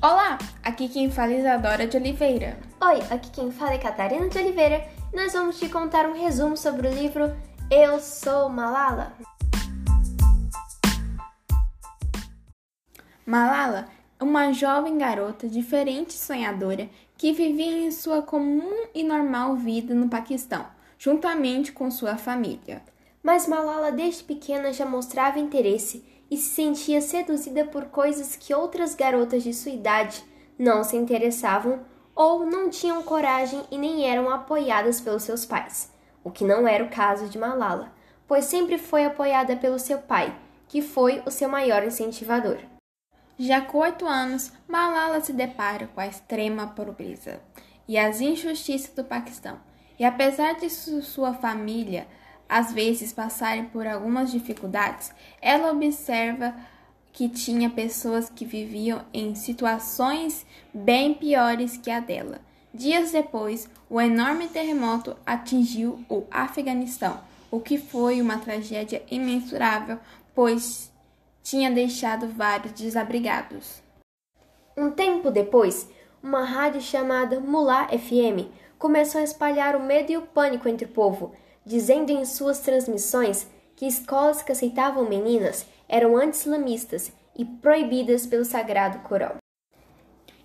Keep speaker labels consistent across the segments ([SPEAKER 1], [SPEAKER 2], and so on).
[SPEAKER 1] Olá, aqui quem fala é Isadora de Oliveira.
[SPEAKER 2] Oi, aqui quem fala é Catarina de Oliveira e nós vamos te contar um resumo sobre o livro Eu Sou Malala.
[SPEAKER 1] Malala é uma jovem garota diferente e sonhadora que vivia em sua comum e normal vida no Paquistão, juntamente com sua família.
[SPEAKER 2] Mas Malala desde pequena já mostrava interesse e se sentia seduzida por coisas que outras garotas de sua idade não se interessavam ou não tinham coragem e nem eram apoiadas pelos seus pais, o que não era o caso de Malala, pois sempre foi apoiada pelo seu pai, que foi o seu maior incentivador.
[SPEAKER 1] Já com oito anos, Malala se depara com a extrema pobreza e as injustiças do Paquistão. E apesar de sua família às vezes passarem por algumas dificuldades, ela observa que tinha pessoas que viviam em situações bem piores que a dela. Dias depois, o enorme terremoto atingiu o Afeganistão, o que foi uma tragédia imensurável, pois tinha deixado vários desabrigados.
[SPEAKER 2] Um tempo depois, uma rádio chamada Mullah FM começou a espalhar o medo e o pânico entre o povo dizendo em suas transmissões que escolas que aceitavam meninas eram anti-islamistas e proibidas pelo Sagrado Corão.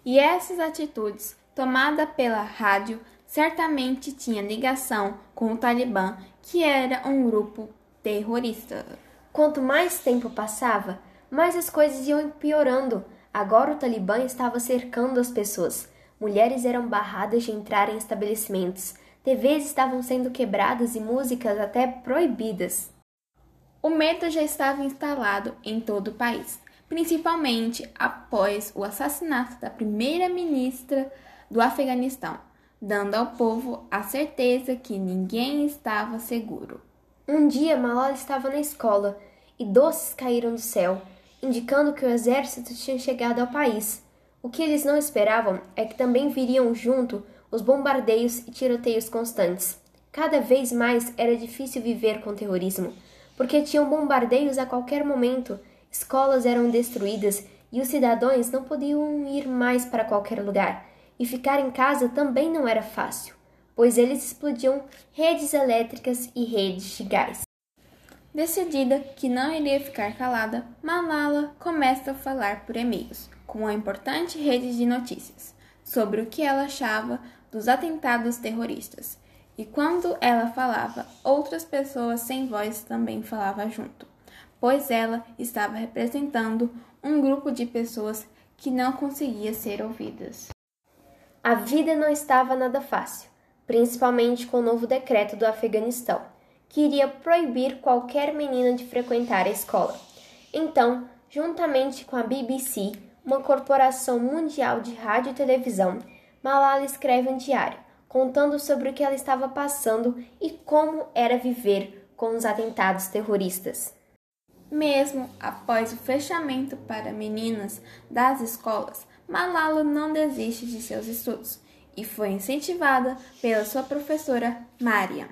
[SPEAKER 1] E essas atitudes, tomadas pela rádio, certamente tinham ligação com o Talibã, que era um grupo terrorista.
[SPEAKER 2] Quanto mais tempo passava, mais as coisas iam piorando. Agora o Talibã estava cercando as pessoas. Mulheres eram barradas de entrar em estabelecimentos. TVs estavam sendo quebradas e músicas até proibidas.
[SPEAKER 1] O medo já estava instalado em todo o país, principalmente após o assassinato da primeira-ministra do Afeganistão, dando ao povo a certeza que ninguém estava seguro.
[SPEAKER 2] Um dia Malala estava na escola e doces caíram do céu, indicando que o exército tinha chegado ao país. O que eles não esperavam é que também viriam junto os bombardeios e tiroteios constantes. Cada vez mais era difícil viver com terrorismo, porque tinham bombardeios a qualquer momento, escolas eram destruídas e os cidadãos não podiam ir mais para qualquer lugar, e ficar em casa também não era fácil, pois eles explodiam redes elétricas e redes de gás.
[SPEAKER 1] Decidida que não iria ficar calada, Malala começa a falar por e-mails com uma importante rede de notícias sobre o que ela achava dos atentados terroristas. E quando ela falava, outras pessoas sem voz também falavam junto, pois ela estava representando um grupo de pessoas que não conseguia ser ouvidas.
[SPEAKER 2] A vida não estava nada fácil, principalmente com o novo decreto do Afeganistão, que iria proibir qualquer menina de frequentar a escola. Então, juntamente com a BBC, uma corporação mundial de rádio e televisão, Malala escreve um diário, contando sobre o que ela estava passando e como era viver com os atentados terroristas.
[SPEAKER 1] Mesmo após o fechamento para meninas das escolas, Malala não desiste de seus estudos e foi incentivada pela sua professora Mariam.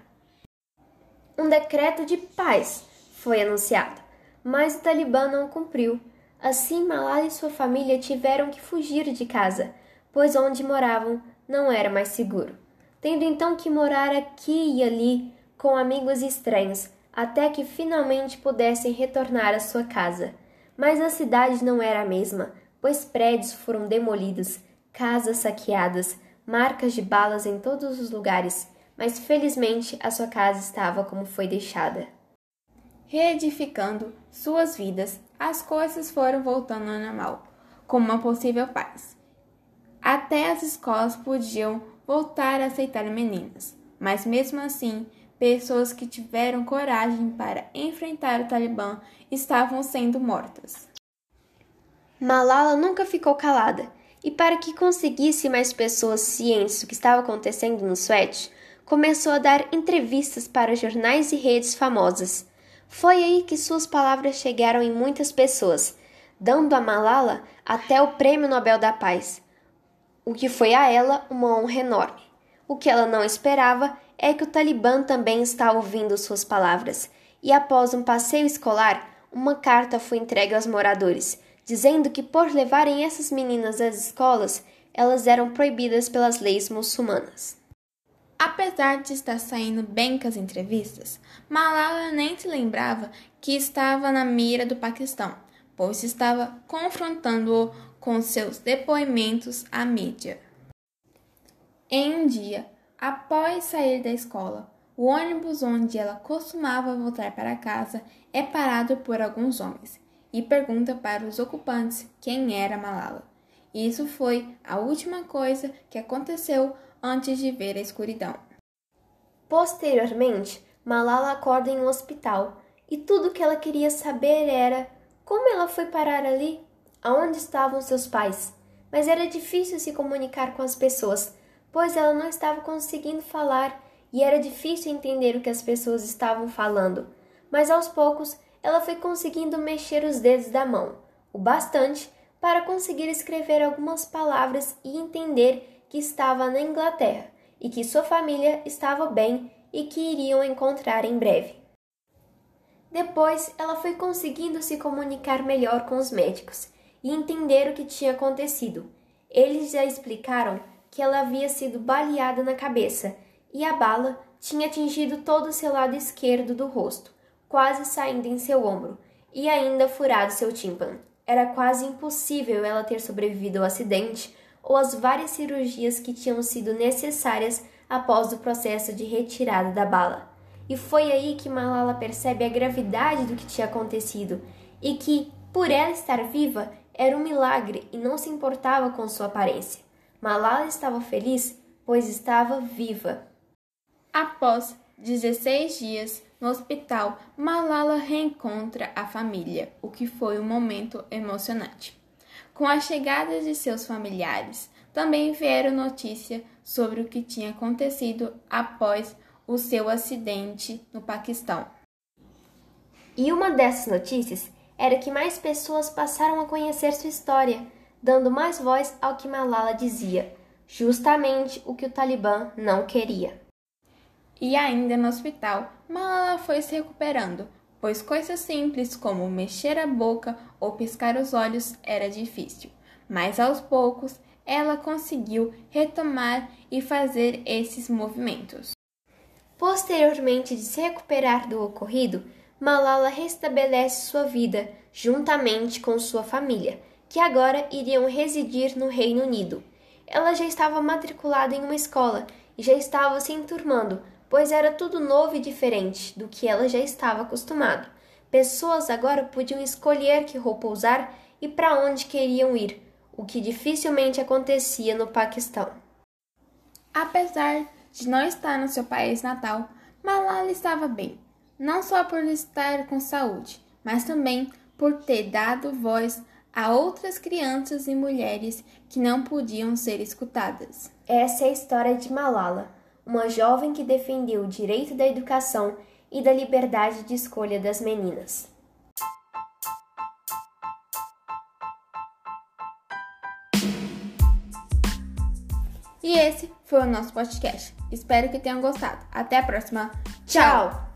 [SPEAKER 2] Um decreto de paz foi anunciado, mas o Talibã não cumpriu. Assim, Malala e sua família tiveram que fugir de casa pois onde moravam não era mais seguro, tendo então que morar aqui e ali com amigos estranhos, até que finalmente pudessem retornar à sua casa. Mas a cidade não era a mesma, pois prédios foram demolidos, casas saqueadas, marcas de balas em todos os lugares, mas felizmente a sua casa estava como foi deixada.
[SPEAKER 1] Reedificando suas vidas, as coisas foram voltando ao normal, com uma possível paz. Até as escolas podiam voltar a aceitar meninas, mas mesmo assim, pessoas que tiveram coragem para enfrentar o Talibã estavam sendo mortas.
[SPEAKER 2] Malala nunca ficou calada, e para que conseguisse mais pessoas cientes do que estava acontecendo no Suete, começou a dar entrevistas para jornais e redes famosas. Foi aí que suas palavras chegaram em muitas pessoas, dando a Malala até o Prêmio Nobel da Paz o que foi a ela uma honra enorme. O que ela não esperava é que o Talibã também está ouvindo suas palavras, e após um passeio escolar, uma carta foi entregue aos moradores, dizendo que por levarem essas meninas às escolas, elas eram proibidas pelas leis muçulmanas.
[SPEAKER 1] Apesar de estar saindo bem com as entrevistas, Malala nem se lembrava que estava na mira do Paquistão, pois estava confrontando-o com seus depoimentos à mídia. Em um dia, após sair da escola, o ônibus onde ela costumava voltar para casa é parado por alguns homens e pergunta para os ocupantes quem era Malala. Isso foi a última coisa que aconteceu antes de ver a escuridão.
[SPEAKER 2] Posteriormente, Malala acorda em um hospital e tudo que ela queria saber era como ela foi parar ali, aonde estavam seus pais. Mas era difícil se comunicar com as pessoas, pois ela não estava conseguindo falar e era difícil entender o que as pessoas estavam falando. Mas aos poucos ela foi conseguindo mexer os dedos da mão, o bastante para conseguir escrever algumas palavras e entender que estava na Inglaterra e que sua família estava bem e que iriam encontrar em breve. Depois, ela foi conseguindo se comunicar melhor com os médicos e entender o que tinha acontecido. Eles já explicaram que ela havia sido baleada na cabeça e a bala tinha atingido todo o seu lado esquerdo do rosto, quase saindo em seu ombro, e ainda furado seu tímpano. Era quase impossível ela ter sobrevivido ao acidente ou às várias cirurgias que tinham sido necessárias após o processo de retirada da bala. E foi aí que Malala percebe a gravidade do que tinha acontecido e que, por ela estar viva, era um milagre e não se importava com sua aparência. Malala estava feliz, pois estava viva.
[SPEAKER 1] Após 16 dias no hospital, Malala reencontra a família, o que foi um momento emocionante. Com a chegada de seus familiares, também vieram notícia sobre o que tinha acontecido após o seu acidente no Paquistão.
[SPEAKER 2] E uma dessas notícias era que mais pessoas passaram a conhecer sua história, dando mais voz ao que Malala dizia, justamente o que o Talibã não queria.
[SPEAKER 1] E ainda no hospital, Malala foi se recuperando, pois coisas simples como mexer a boca ou piscar os olhos era difícil. Mas aos poucos, ela conseguiu retomar e fazer esses movimentos.
[SPEAKER 2] Posteriormente de se recuperar do ocorrido, Malala restabelece sua vida juntamente com sua família, que agora iriam residir no Reino Unido. Ela já estava matriculada em uma escola e já estava se enturmando, pois era tudo novo e diferente do que ela já estava acostumada. Pessoas agora podiam escolher que roupa usar e para onde queriam ir, o que dificilmente acontecia no Paquistão.
[SPEAKER 1] Apesar de não estar no seu país natal, Malala estava bem, não só por estar com saúde, mas também por ter dado voz a outras crianças e mulheres que não podiam ser escutadas.
[SPEAKER 2] Essa é a história de Malala uma jovem que defendeu o direito da educação e da liberdade de escolha das meninas.
[SPEAKER 1] E esse foi o nosso podcast. Espero que tenham gostado. Até a próxima.
[SPEAKER 2] Tchau!